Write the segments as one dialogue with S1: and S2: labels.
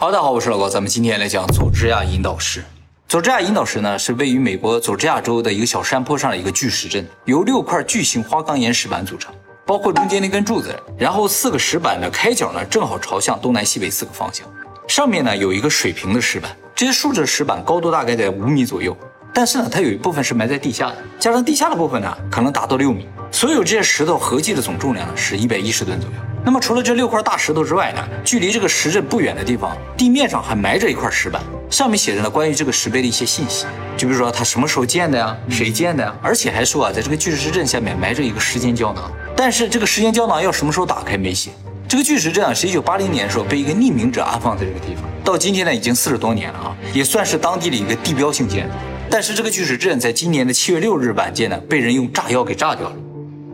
S1: 好，大家好，我是老高，咱们今天来讲佐治亚引导石。佐治亚引导石呢，是位于美国佐治亚州的一个小山坡上的一个巨石阵，由六块巨型花岗岩石板组成，包括中间那根柱子，然后四个石板的开角呢，正好朝向东南西北四个方向。上面呢有一个水平的石板，这些竖着的石板高度大概在五米左右，但是呢，它有一部分是埋在地下的，加上地下的部分呢，可能达到六米。所有这些石头合计的总重量呢是一百一十吨左右。那么除了这六块大石头之外呢，距离这个石阵不远的地方，地面上还埋着一块石板，上面写着呢关于这个石碑的一些信息，就比如说它什么时候建的呀，谁建的呀，而且还说啊，在这个巨石阵下面埋着一个时间胶囊，但是这个时间胶囊要什么时候打开没写。这个巨石阵啊，是一九八零年的时候被一个匿名者安放在这个地方，到今天呢已经四十多年了啊，也算是当地的一个地标性建筑。但是这个巨石阵在今年的七月六日晚间呢，被人用炸药给炸掉了。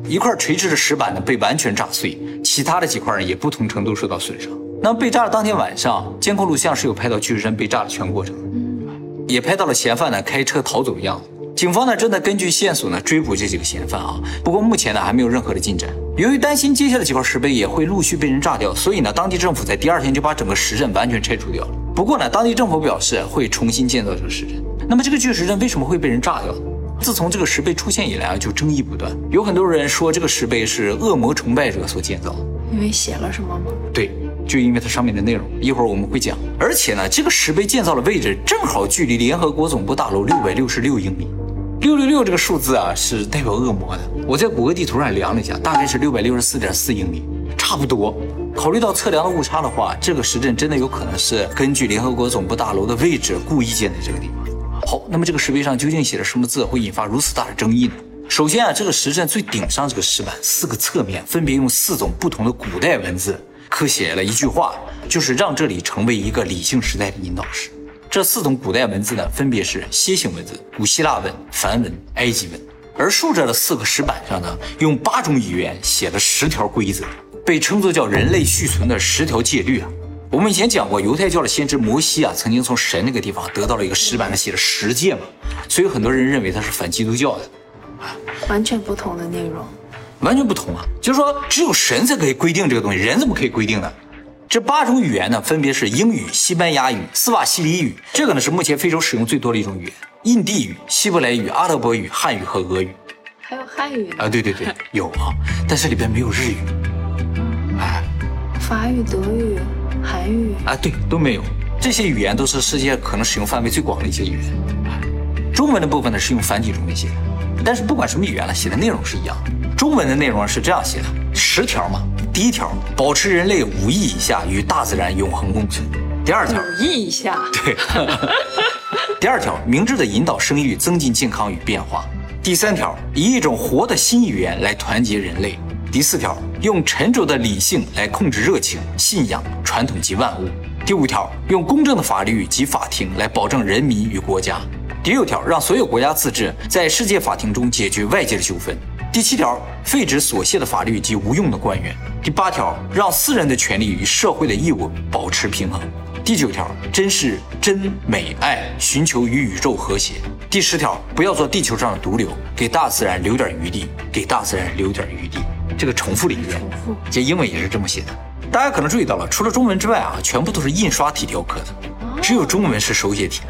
S1: 一块垂直的石板呢被完全炸碎，其他的几块呢也不同程度受到损伤。那么被炸的当天晚上，监控录像是有拍到巨石阵被炸的全过程，也拍到了嫌犯呢开车逃走的样子。警方呢正在根据线索呢追捕这几个嫌犯啊，不过目前呢还没有任何的进展。由于担心接下来几块石碑也会陆续被人炸掉，所以呢当地政府在第二天就把整个石阵完全拆除掉了。不过呢当地政府表示会重新建造这个石阵。那么这个巨石阵为什么会被人炸掉？自从这个石碑出现以来啊，就争议不断。有很多人说这个石碑是恶魔崇拜者所建造，
S2: 因为写了什么吗？
S1: 对，就因为它上面的内容，一会儿我们会讲。而且呢，这个石碑建造的位置正好距离联合国总部大楼六百六十六英里。六六六这个数字啊，是代表恶魔的。我在谷歌地图上量了一下，大概是六百六十四点四英里，差不多。考虑到测量的误差的话，这个石阵真的有可能是根据联合国总部大楼的位置故意建在这个地方。好，那么这个石碑上究竟写了什么字，会引发如此大的争议呢？首先啊，这个石阵最顶上这个石板四个侧面分别用四种不同的古代文字刻写了一句话，就是让这里成为一个理性时代的引导石。这四种古代文字呢，分别是楔形文字、古希腊文、梵文、埃及文。而竖着的四个石板上呢，用八种语言写了十条规则，被称作叫人类续存的十条戒律啊。我们以前讲过，犹太教的先知摩西啊，曾经从神那个地方得到了一个石板上写了十诫嘛，所以很多人认为他是反基督教的，
S2: 啊，完全不同的内容，
S1: 完全不同啊，就是说只有神才可以规定这个东西，人怎么可以规定呢？这八种语言呢，分别是英语、西班牙语、斯瓦西里语，这个呢是目前非洲使用最多的一种语言，印地语、希伯来语、阿拉伯语、汉语和俄语，
S2: 还有汉语
S1: 啊，对对对，有啊，但是里边没有日语，
S2: 哎，法语、德语。韩语啊，
S1: 对，都没有。这些语言都是世界可能使用范围最广的一些语言。中文的部分呢是用繁体中文写的，但是不管什么语言呢，写的内容是一样。中文的内容是这样写的：十条嘛，第一条，保持人类五亿以下与大自然永恒共存；第二条，
S2: 五亿以下，
S1: 对。第二条，明智的引导生育，增进健康与变化；第三条，以一种活的新语言来团结人类。第四条，用沉着的理性来控制热情、信仰、传统及万物。第五条，用公正的法律及法庭来保证人民与国家。第六条，让所有国家自治，在世界法庭中解决外界的纠纷。第七条，废止琐屑的法律及无用的官员。第八条，让私人的权利与社会的义务保持平衡。第九条，珍视真美爱，寻求与宇宙和谐。第十条，不要做地球上的毒瘤，给大自然留点余地，给大自然留点余地。这个重复了一遍，这英文也是这么写的。大家可能注意到了，除了中文之外啊，全部都是印刷体雕刻的，只有中文是手写体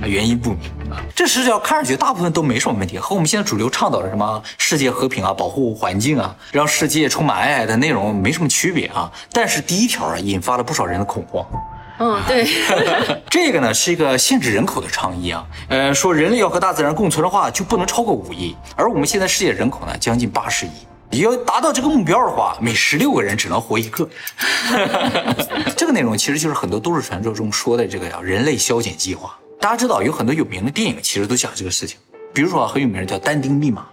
S1: 啊，原因不明啊。这十条看上去大部分都没什么问题，和我们现在主流倡导的什么世界和平啊、保护环境啊、让世界充满爱的内容没什么区别啊。但是第一条啊，引发了不少人的恐慌。
S2: 嗯，对，
S1: 这个呢是一个限制人口的倡议啊。呃，说人类要和大自然共存的话，就不能超过五亿，而我们现在世界人口呢将近八十亿。要达到这个目标的话，每十六个人只能活一个。这个内容其实就是很多都市传说中说的这个叫人类消减计划。大家知道有很多有名的电影其实都讲这个事情，比如说很有名的叫《但丁密码》，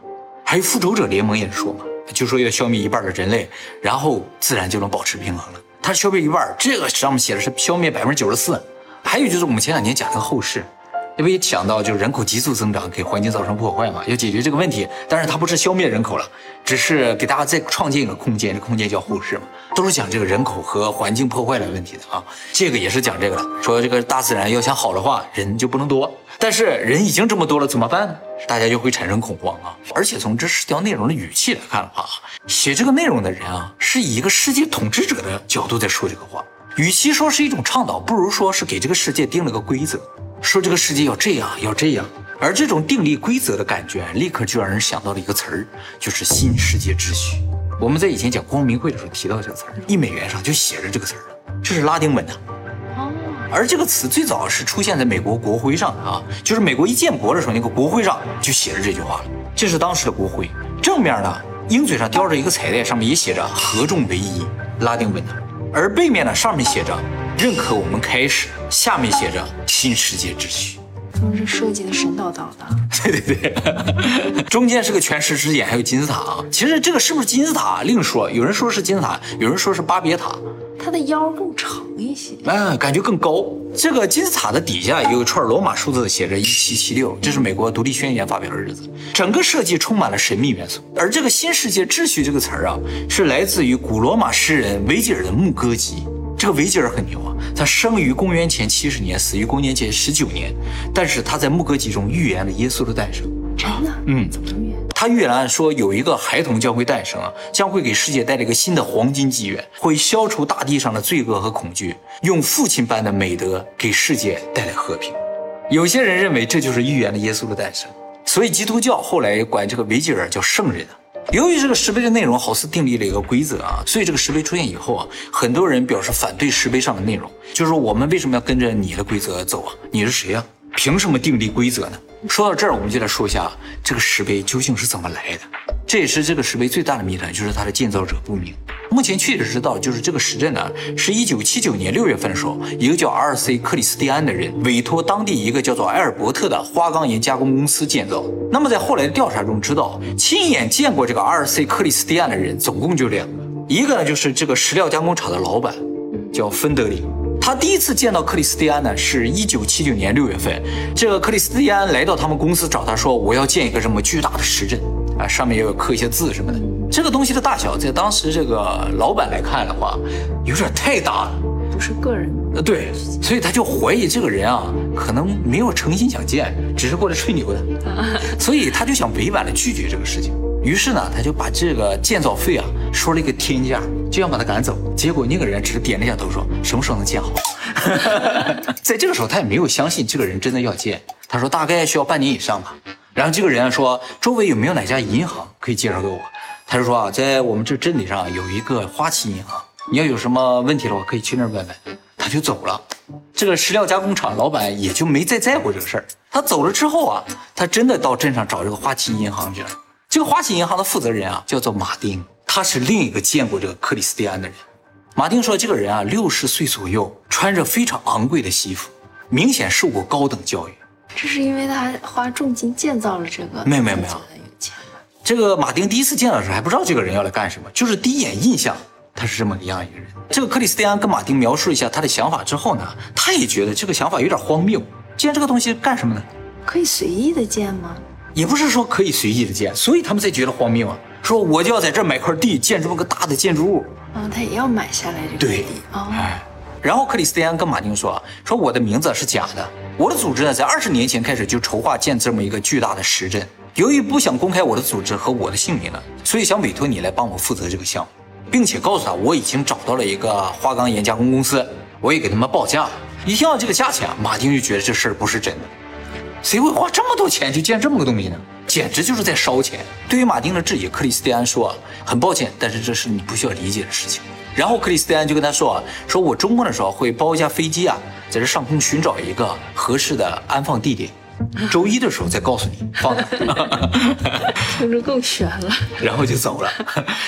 S1: 还有《复仇者联盟》也是说嘛，就说要消灭一半的人类，然后自然就能保持平衡了。它消灭一半，这个上面写的是消灭百分之九十四。还有就是我们前两年讲那个后世。因为想到就是人口急速增长给环境造成破坏嘛，要解决这个问题，但是它不是消灭人口了，只是给大家再创建一个空间，这空间叫后世嘛，都是讲这个人口和环境破坏的问题的啊。这个也是讲这个的，说这个大自然要想好的话，人就不能多，但是人已经这么多了，怎么办呢？大家就会产生恐慌啊。而且从这十条内容的语气来看的话，写这个内容的人啊，是以一个世界统治者的角度在说这个话。与其说是一种倡导，不如说是给这个世界定了个规则，说这个世界要这样，要这样。而这种定立规则的感觉，立刻就让人想到了一个词儿，就是新世界秩序。我们在以前讲光明会的时候提到这个词儿，一美元上就写着这个词儿，这是拉丁文的。哦。而这个词最早是出现在美国国徽上的啊，就是美国一建国的时候，那个国徽上就写着这句话了。这是当时的国徽，正面呢，鹰嘴上叼着一个彩带，上面也写着“合众为一”，拉丁文的。而背面呢，上面写着“认可我们开始”，下面写着“新世界秩序”。
S2: 他们是设计的神叨叨的。
S1: 对对对，中间是个全石之眼，还有金字塔啊。其实这个是不是金字塔另说，有人说是金字塔，有人说是巴别塔。
S2: 它的腰更长一些，
S1: 嗯，感觉更高。这个金字塔的底下有一串罗马数字，写着一七七六，这是美国独立宣言发表的日子。整个设计充满了神秘元素。而这个新世界秩序这个词儿啊，是来自于古罗马诗人维吉尔的《牧歌集》。这个维吉尔很牛啊，他生于公元前七十年，死于公元前十九年，但是他在《牧歌集》中预言了耶稣的诞生。
S2: 真的？嗯，怎么预言？
S1: 他预言说有一个孩童将会诞生啊，将会给世界带来一个新的黄金纪元，会消除大地上的罪恶和恐惧，用父亲般的美德给世界带来和平。有些人认为这就是预言了耶稣的诞生，所以基督教后来管这个维吉尔叫圣人。由于这个石碑的内容好似订立了一个规则啊，所以这个石碑出现以后啊，很多人表示反对石碑上的内容，就是说我们为什么要跟着你的规则走啊？你是谁呀？凭什么订立规则呢？说到这儿，我们就来说一下这个石碑究竟是怎么来的。这也是这个石碑最大的谜团，就是它的建造者不明。目前确实知道，就是这个石阵呢，是一九七九年六月份的时候，一个叫 R.C. 克里斯蒂安的人委托当地一个叫做埃尔伯特的花岗岩加工公司建造。那么在后来的调查中知道，亲眼见过这个 R.C. 克里斯蒂安的人总共就两个，一个呢就是这个石料加工厂的老板，叫芬德里。他第一次见到克里斯蒂安呢，是一九七九年六月份。这个克里斯蒂安来到他们公司找他说：“我要建一个这么巨大的石阵啊，上面要刻一些字什么的。这个东西的大小，在当时这个老板来看的话，有点太大了，
S2: 不是个人。
S1: 呃，对，所以他就怀疑这个人啊，可能没有诚心想建，只是过来吹牛的。所以他就想委婉的拒绝这个事情。于是呢，他就把这个建造费啊说了一个天价，就想把他赶走。结果那个人只是点了一下头，说什么时候能建好？在这个时候，他也没有相信这个人真的要建。他说大概需要半年以上吧。然后这个人说周围有没有哪家银行可以介绍给我？他就说啊，在我们这镇里上有一个花旗银行，你要有什么问题的话可以去那儿问问。他就走了。这个石料加工厂老板也就没再在乎这个事儿。他走了之后啊，他真的到镇上找这个花旗银行去了。这个花旗银行的负责人啊，叫做马丁，他是另一个见过这个克里斯蒂安的人。马丁说，这个人啊，六十岁左右，穿着非常昂贵的西服，明显受过高等教育。
S2: 这是因为他花重金建造了这个？
S1: 没有没有没有。这个马丁第一次见到的时候还不知道这个人要来干什么，就是第一眼印象他是这么样一个人。这个克里斯蒂安跟马丁描述一下他的想法之后呢，他也觉得这个想法有点荒谬。建这个东西干什么呢？
S2: 可以随意的建吗？
S1: 也不是说可以随意的建，所以他们才觉得荒谬啊！说我就要在这买块地，建这么个大的建筑物。
S2: 啊，他也要买下来这个地啊。哎，
S1: 然后克里斯蒂安跟马丁说：“说我的名字是假的，我的组织呢，在二十年前开始就筹划建这么一个巨大的石阵。由于不想公开我的组织和我的姓名呢，所以想委托你来帮我负责这个项目，并且告诉他我已经找到了一个花岗岩加工公司，我也给他们报价了。一听到这个价钱啊，马丁就觉得这事儿不是真的。”谁会花这么多钱去建这么个东西呢？简直就是在烧钱。对于马丁的质疑，克里斯蒂安说：“很抱歉，但是这是你不需要理解的事情。”然后克里斯蒂安就跟他说啊：“说我周末的时候会包一架飞机啊，在这上空寻找一个合适的安放地点。”周一的时候再告诉你放哪，
S2: 听着更悬了。
S1: 然后就走了。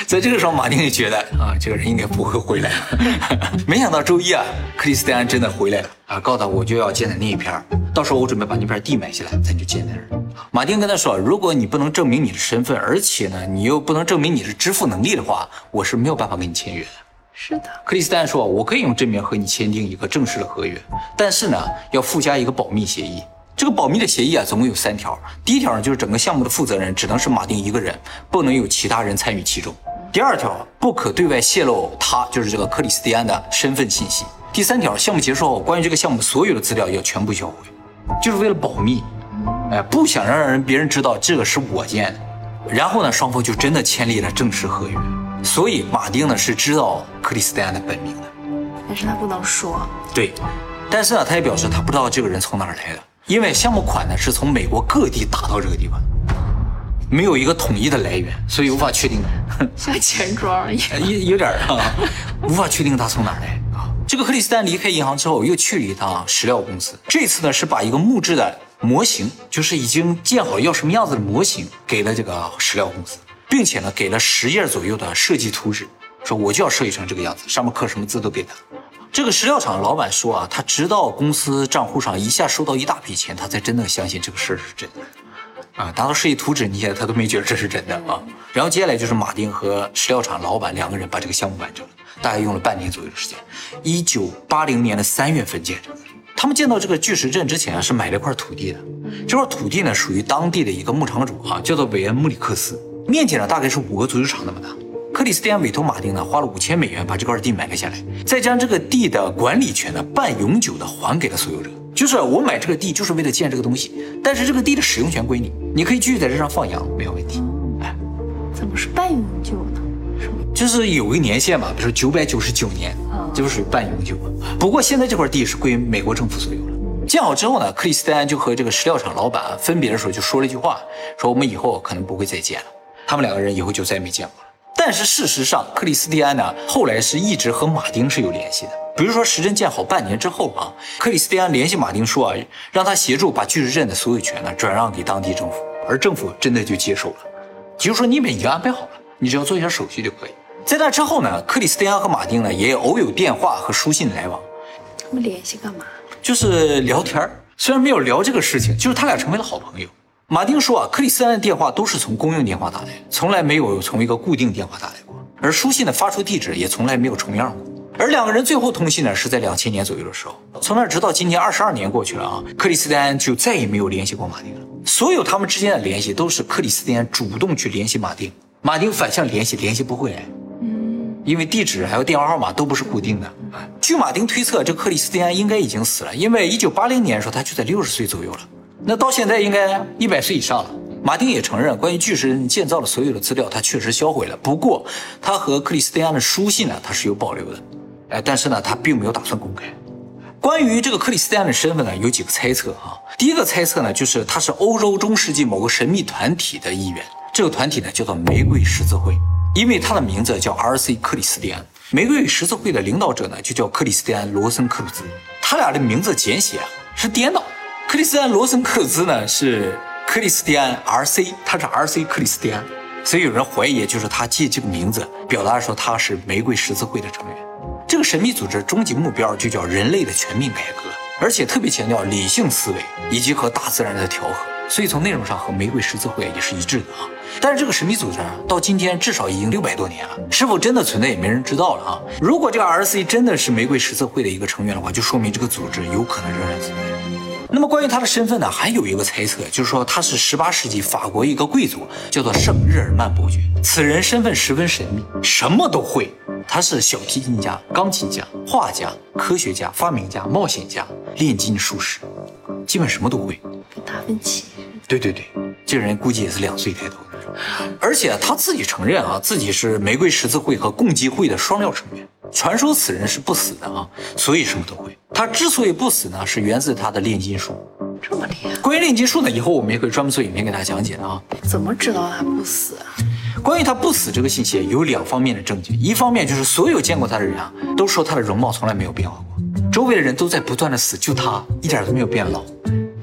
S1: 在这个时候，马丁就觉得啊，这个人应该不会回来了。没想到周一啊，克里斯蒂安真的回来了啊，告诉他我就要建在那一片儿到时候我准备把那片地买下来，咱就建在那儿。马丁跟他说，如果你不能证明你的身份，而且呢，你又不能证明你的支付能力的话，我是没有办法跟你签约的。
S2: 是的，
S1: 克里斯蒂安说，我可以用真名和你签订一个正式的合约，但是呢，要附加一个保密协议。这个保密的协议啊，总共有三条。第一条呢，就是整个项目的负责人只能是马丁一个人，不能有其他人参与其中。第二条，不可对外泄露他就是这个克里斯蒂安的身份信息。第三条，项目结束后，关于这个项目所有的资料要全部销毁，就是为了保密，哎，不想让人别人知道这个是我建的。然后呢，双方就真的签立了正式合约。所以马丁呢是知道克里斯蒂安的本名的。
S2: 但是他不能说。
S1: 对，但是呢，他也表示他不知道这个人从哪儿来的，因为项目款呢是从美国各地打到这个地方，没有一个统一的来源，所以无法确定。
S2: 像钱庄一样，
S1: 有有点啊，无法确定他从哪儿来啊。这个克里斯丹离开银行之后，又去了一趟石料公司，这次呢是把一个木质的模型，就是已经建好要什么样子的模型，给了这个石料公司，并且呢给了十页左右的设计图纸，说我就要设计成这个样子，上面刻什么字都给他。这个石料厂老板说啊，他直到公司账户上一下收到一大笔钱，他才真的相信这个事儿是真的。啊，达到设计图纸，你现在他都没觉得这是真的啊。然后接下来就是马丁和石料厂老板两个人把这个项目完成了，大概用了半年左右的时间。一九八零年的三月份建成的。他们建到这个巨石阵之前啊，是买了一块土地的。这块土地呢，属于当地的一个牧场主啊，叫做韦恩·穆里克斯，面积呢大概是五个足球场那么大。克里斯蒂安委托马丁呢，花了五千美元把这块地买了下来，再将这个地的管理权呢半永久的还给了所有者。就是我买这个地就是为了建这个东西，但是这个地的使用权归你，你可以继续在这上放羊，没有问题。
S2: 哎，怎么是半永久呢？
S1: 就是有个年限嘛，比如说九百九十九年，就属于半永久。不过现在这块地是归美国政府所有了。建好之后呢，克里斯蒂安就和这个石料厂老板分别的时候就说了一句话，说我们以后可能不会再见了。他们两个人以后就再也没见过了。但是事实上，克里斯蒂安呢后来是一直和马丁是有联系的。比如说时针建好半年之后啊，克里斯蒂安联系马丁说啊，让他协助把巨石阵的所有权呢转让给当地政府，而政府真的就接受了，就是说你们已经安排好了，你只要做一下手续就可以。在那之后呢，克里斯蒂安和马丁呢也偶有电话和书信来往。
S2: 他们联系干嘛？
S1: 就是聊天虽然没有聊这个事情，就是他俩成为了好朋友。马丁说啊，克里斯安的电话都是从公用电话打来，从来没有从一个固定电话打来过，而书信的发出地址也从来没有重样过。而两个人最后通信呢，是在两千年左右的时候。从那直到今年二十二年过去了啊，克里斯蒂安就再也没有联系过马丁了。所有他们之间的联系都是克里斯蒂安主动去联系马丁，马丁反向联系，联系不回来。嗯，因为地址还有电话号码都不是固定的。据马丁推测，这克里斯蒂安应该已经死了，因为一九八零年的时候他就在六十岁左右了。那到现在应该一百岁以上了。马丁也承认，关于巨石建造的所有的资料，他确实销毁了。不过，他和克里斯蒂安的书信呢，他是有保留的。哎，但是呢，他并没有打算公开。关于这个克里斯蒂安的身份呢，有几个猜测啊。第一个猜测呢，就是他是欧洲中世纪某个神秘团体的一员。这个团体呢，叫做玫瑰十字会，因为他的名字叫 R.C. 克里斯蒂安。玫瑰十字会的领导者呢，就叫克里斯蒂安罗森克鲁兹。他俩的名字简写啊是颠倒。克里斯安罗森克兹呢是克里斯蒂安 R.C.，他是 R.C. 克里斯蒂安，所以有人怀疑就是他借这个名字表达说他是玫瑰十字会的成员。这个神秘组织终极目标就叫人类的全面改革，而且特别强调理性思维以及和大自然的调和，所以从内容上和玫瑰十字会也是一致的啊。但是这个神秘组织到今天至少已经六百多年了，是否真的存在也没人知道了啊。如果这个 R.C. 真的是玫瑰十字会的一个成员的话，就说明这个组织有可能仍然存在。那么关于他的身份呢，还有一个猜测，就是说他是十八世纪法国一个贵族，叫做圣日耳曼伯爵。此人身份十分神秘，什么都会。他是小提琴家、钢琴家、画家、科学家、发明家、冒险家、炼金术士，基本什么都会。
S2: 跟达芬奇。
S1: 对对对，这人估计也是两岁抬头的。而且他自己承认啊，自己是玫瑰十字会和共济会的双料成员。传说此人是不死的啊，所以什么都会。他之所以不死呢，是源自他的炼金术。
S2: 这么厉害？
S1: 关于炼金术呢，以后我们也可以专门做影片给大家讲解的啊。
S2: 怎么知道他不死啊？
S1: 关于他不死这个信息有两方面的证据，一方面就是所有见过他的人啊，都说他的容貌从来没有变化过，周围的人都在不断的死，就他一点都没有变老，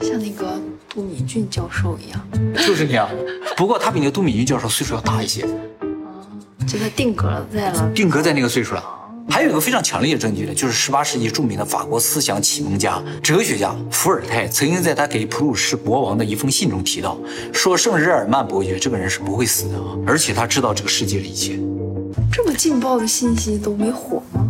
S2: 像那个杜敏俊教授一样，
S1: 就是那样。不过他比那个杜敏俊教授岁数要大一些，
S2: 就他定格在了，
S1: 定格在那个岁数了。还有一个非常强烈的证据呢，就是十八世纪著名的法国思想启蒙家、哲学家伏尔泰曾经在他给普鲁士国王的一封信中提到，说圣日耳曼伯爵这个人是不会死的啊，而且他知道这个世界的一切。
S2: 这么劲爆的信息都没火吗？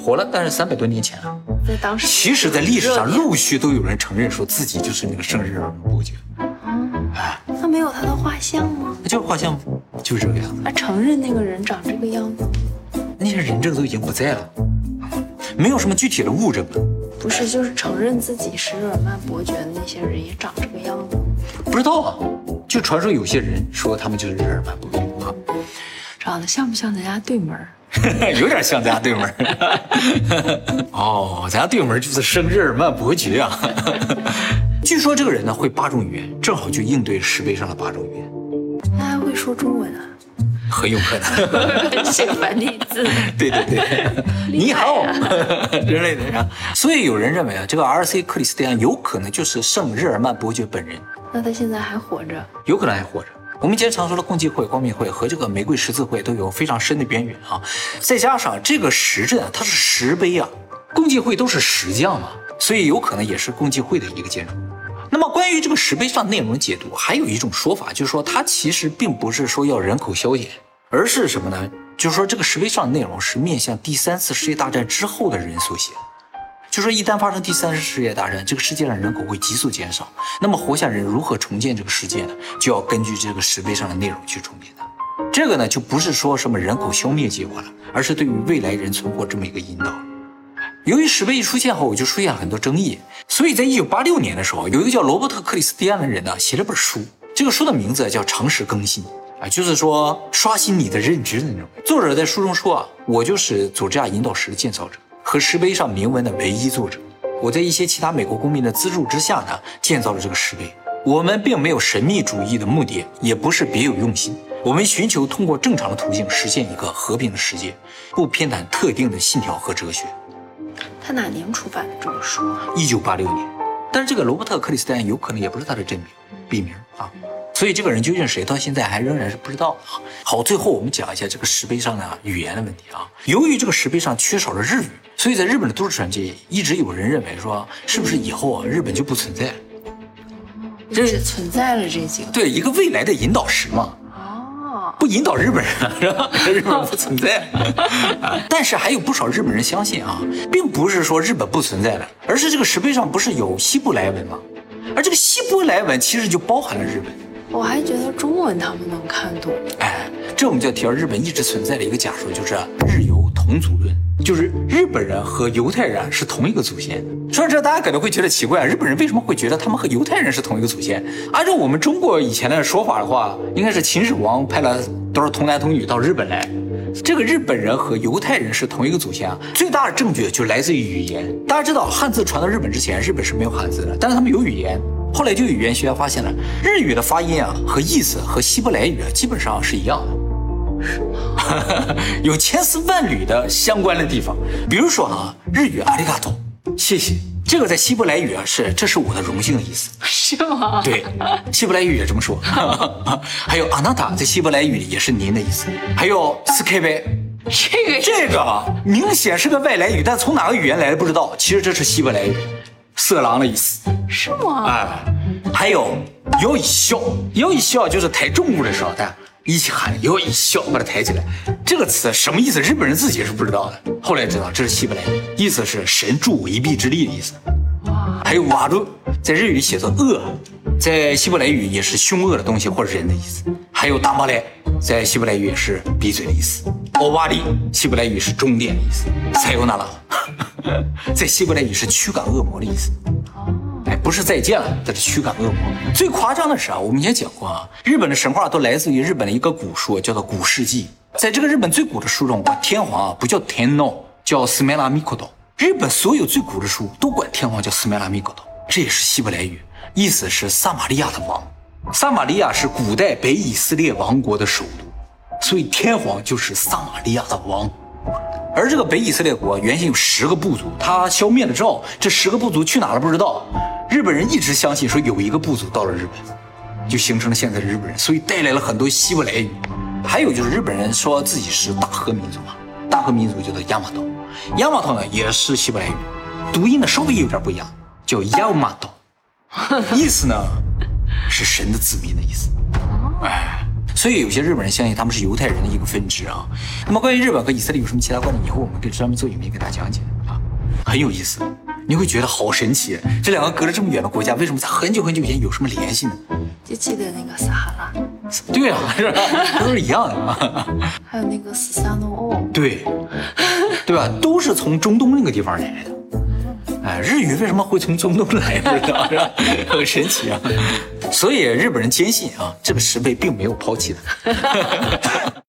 S1: 火了，但是三百多年前啊，
S2: 在当时，
S1: 其实，在历史上陆续都有人承认说自己就是那个圣日耳曼伯爵。
S2: 啊，那没有他的画像吗？
S1: 那就是画像，就是这个样子。
S2: 他承认那个人长这个样子。
S1: 那些人证都已经不在了，没有什么具体的物证了。
S2: 不是，就是承认自己是日耳曼伯爵的那些人也长这个样子。
S1: 不知道啊，就传说有些人说他们就是日耳曼伯爵啊。
S2: 长得像不像咱家对门？
S1: 有点像咱家对门 哦，咱家对门就是生日耳曼伯爵啊。据说这个人呢会八种语言，正好就应对石碑上的八种语言。
S2: 他还会说中文啊？
S1: 很有可能。
S2: 写繁体字。
S1: 对对对，你好 之类的。所以有人认为啊，这个 R.C. 克里斯蒂安有可能就是圣日耳曼伯爵本人。
S2: 那他现在还活着？
S1: 有可能还活着。我们今天常说的共济会、光明会和这个玫瑰十字会都有非常深的渊源啊。再加上这个石阵啊，它是石碑啊，共济会都是石匠嘛，所以有可能也是共济会的一个建筑。那么关于这个石碑上内容的解读，还有一种说法，就是说它其实并不是说要人口消减，而是什么呢？就是说这个石碑上的内容是面向第三次世界大战之后的人所写。就说一旦发生第三次世界大战，这个世界上人口会急速减少，那么活下人如何重建这个世界呢？就要根据这个石碑上的内容去重建它。这个呢，就不是说什么人口消灭计划了，而是对于未来人存活这么一个引导。由于石碑一出现后，就出现了很多争议，所以在一九八六年的时候，有一个叫罗伯特·克里斯蒂安的人呢，写了本书，这个书的名字叫《常识更新》，啊，就是说刷新你的认知的那种。作者在书中说啊，我就是佐治亚引导石的建造者。和石碑上铭文的唯一作者，我在一些其他美国公民的资助之下呢，建造了这个石碑。我们并没有神秘主义的目的，也不是别有用心。我们寻求通过正常的途径实现一个和平的世界，不偏袒特定的信条和哲学。
S2: 他哪年出版的这本书啊？
S1: 一九八六年。但是这个罗伯特·克里斯蒂安有可能也不是他的真名，笔名啊。所以这个人究竟是谁，到现在还仍然是不知道的啊。好，最后我们讲一下这个石碑上的语言的问题啊。由于这个石碑上缺少了日语，所以在日本的都市传界一直有人认为说，是不是以后啊日本就不存在了？
S2: 这是存在了这几个
S1: 对一个未来的引导石嘛？哦，不引导日本人 是吧？日本不存在。但是还有不少日本人相信啊，并不是说日本不存在了，而是这个石碑上不是有希伯来文吗？而这个希伯来文其实就包含了日本。
S2: 我还觉得中文他们能看懂。
S1: 哎，这我们就要提到日本一直存在的一个假说，就是日犹同族论，就是日本人和犹太人是同一个祖先。说到这，大家可能会觉得奇怪，日本人为什么会觉得他们和犹太人是同一个祖先？按照我们中国以前的说法的话，应该是秦始皇派了多少童男童女到日本来，这个日本人和犹太人是同一个祖先啊。最大的证据就来自于语言。大家知道，汉字传到日本之前，日本是没有汉字的，但是他们有语言。后来就有语言学家发现了，日语的发音啊和意思和希伯来语啊基本上是一样的，有千丝万缕的相关的地方。比如说啊，日语阿里嘎多，谢谢，这个在希伯来语啊是这是我的荣幸的意思，
S2: 是吗？
S1: 对，希伯来语也这么说。还有阿纳塔在希伯来语也是您的意思。还有斯凯贝，
S2: 这个
S1: 这个明显是个外来语，但从哪个语言来的不知道。其实这是希伯来语。色狼的意思
S2: 是吗？
S1: 哎，还有摇一笑，摇一笑就是抬重物的时候，大家一起喊摇一笑，把它抬起来。这个词什么意思？日本人自己是不知道的，后来知道这是希伯来语，意思是神助我一臂之力的意思。哇，还有瓦鲁，在日语写作恶，在希伯来语也是凶恶的东西或者人的意思。还有大马来，在希伯来语也是闭嘴的意思。欧瓦里，希伯来语是终点的意思。塞尤那拉。在希伯来语是驱赶恶魔的意思，哎，不是再见了，这是驱赶恶魔。最夸张的是啊，我们以前讲过啊，日本的神话都来自于日本的一个古书，叫做《古世纪》。在这个日本最古的书中，天皇啊不叫天皇，叫斯梅拉米克多。日本所有最古的书都管天皇叫斯梅拉米克多，这也是希伯来语，意思是撒玛利亚的王。撒玛利亚是古代北以色列王国的首都，所以天皇就是撒玛利亚的王。而这个北以色列国原先有十个部族，他消灭了之后，这十个部族去哪了不知道。日本人一直相信说有一个部族到了日本，就形成了现在的日本人，所以带来了很多希伯来语。还有就是日本人说自己是大和民族嘛，大和民族叫做亚马岛，亚马岛呢也是希伯来语，读音呢稍微有点不一样，叫亚马岛，意思呢是神的子民的意思。哎。所以有些日本人相信他们是犹太人的一个分支啊。那么关于日本和以色列有什么其他观点，以后我们可以专门做影片给大家讲解啊，很有意思，你会觉得好神奇。这两个隔了这么远的国家，为什么在很久很久以前有什么联系呢？
S2: 就记得那个撒哈拉，
S1: 对啊，是？都是一样的
S2: 嘛。还有那个斯萨诺欧，
S1: 对，对吧？都是从中东那个地方来的。哎，日语为什么会从中东来？不知道是吧？很神奇啊！所以日本人坚信啊，这个石碑并没有抛弃他。